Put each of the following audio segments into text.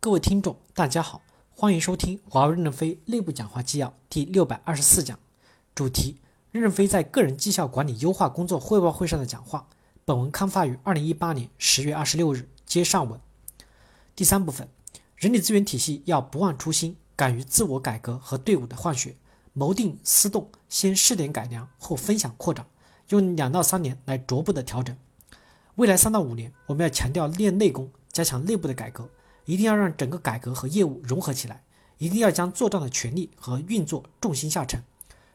各位听众，大家好，欢迎收听华为任正非内部讲话纪要第六百二十四讲，主题：任正非在个人绩效管理优化工作汇报会上的讲话。本文刊发于二零一八年十月二十六日，接上文。第三部分，人力资源体系要不忘初心，敢于自我改革和队伍的换血，谋定思动，先试点改良，后分享扩展，用两到三年来逐步的调整。未来三到五年，我们要强调练内功，加强内部的改革。一定要让整个改革和业务融合起来，一定要将作战的权力和运作重心下沉。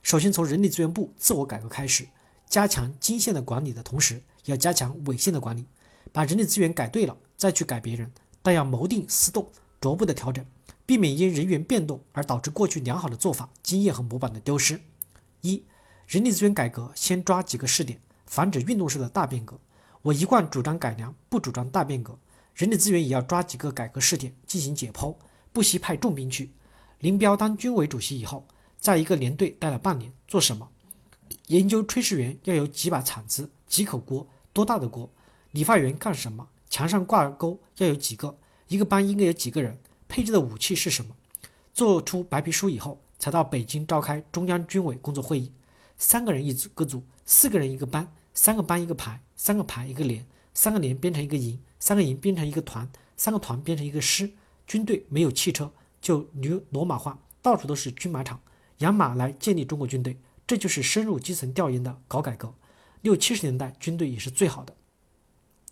首先从人力资源部自我改革开始，加强经线的管理的同时，要加强纬线的管理，把人力资源改对了再去改别人，但要谋定思动，逐步的调整，避免因人员变动而导致过去良好的做法、经验和模板的丢失。一、人力资源改革先抓几个试点，防止运动式的大变革。我一贯主张改良，不主张大变革。人力资源也要抓几个改革试点进行解剖，不惜派重兵去。林彪当军委主席以后，在一个连队待了半年，做什么？研究炊事员要有几把铲子、几口锅、多大的锅？理发员干什么？墙上挂钩要有几个？一个班应该有几个人？配置的武器是什么？做出白皮书以后，才到北京召开中央军委工作会议。三个人一组，个组；四个人一个班；三个班一个排；三个排一个连；三个连编成一个营。三个营编成一个团，三个团编成一个师。军队没有汽车，就牛骡马化，到处都是军马场，养马来建立中国军队。这就是深入基层调研的搞改革。六七十年代军队也是最好的。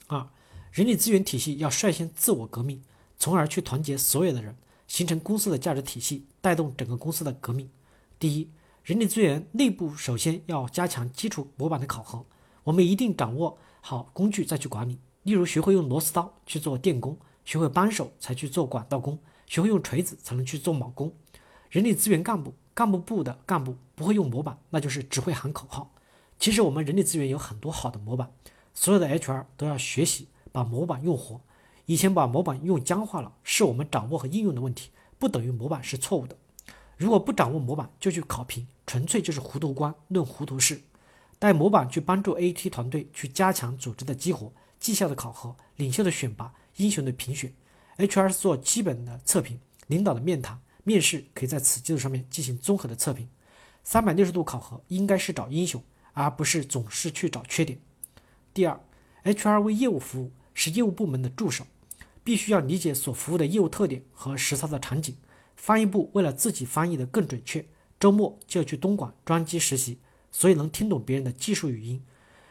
二，人力资源体系要率先自我革命，从而去团结所有的人，形成公司的价值体系，带动整个公司的革命。第一，人力资源内部首先要加强基础模板的考核，我们一定掌握好工具再去管理。例如，学会用螺丝刀去做电工，学会扳手才去做管道工，学会用锤子才能去做铆工。人力资源干部、干部部的干部不会用模板，那就是只会喊口号。其实我们人力资源有很多好的模板，所有的 HR 都要学习把模板用活。以前把模板用僵化了，是我们掌握和应用的问题，不等于模板是错误的。如果不掌握模板就去考评，纯粹就是糊涂官论糊涂事。带模板去帮助 AT 团队去加强组织的激活。绩效的考核、领袖的选拔、英雄的评选，HR 是做基本的测评，领导的面谈、面试可以在此基础上面进行综合的测评。三百六十度考核应该是找英雄，而不是总是去找缺点。第二，HR 为业务服务，是业务部门的助手，必须要理解所服务的业务特点和实操的场景。翻译部为了自己翻译的更准确，周末就要去东莞专机实习，所以能听懂别人的技术语音。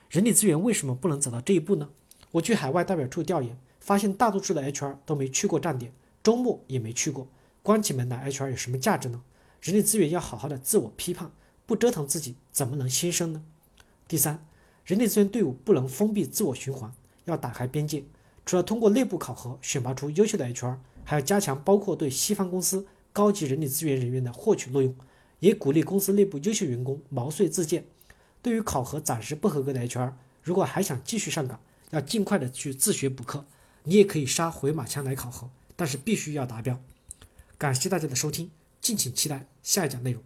人力资源为什么不能走到这一步呢？我去海外代表处调研，发现大多数的 HR 都没去过站点，周末也没去过。关起门来，HR 有什么价值呢？人力资源要好好的自我批判，不折腾自己，怎么能新生呢？第三，人力资源队伍不能封闭自我循环，要打开边界。除了通过内部考核选拔出优秀的 HR，还要加强包括对西方公司高级人力资源人员的获取录用，也鼓励公司内部优秀员工毛遂自荐。对于考核暂时不合格的 HR，如果还想继续上岗，要尽快的去自学补课，你也可以杀回马枪来考核，但是必须要达标。感谢大家的收听，敬请期待下一讲内容。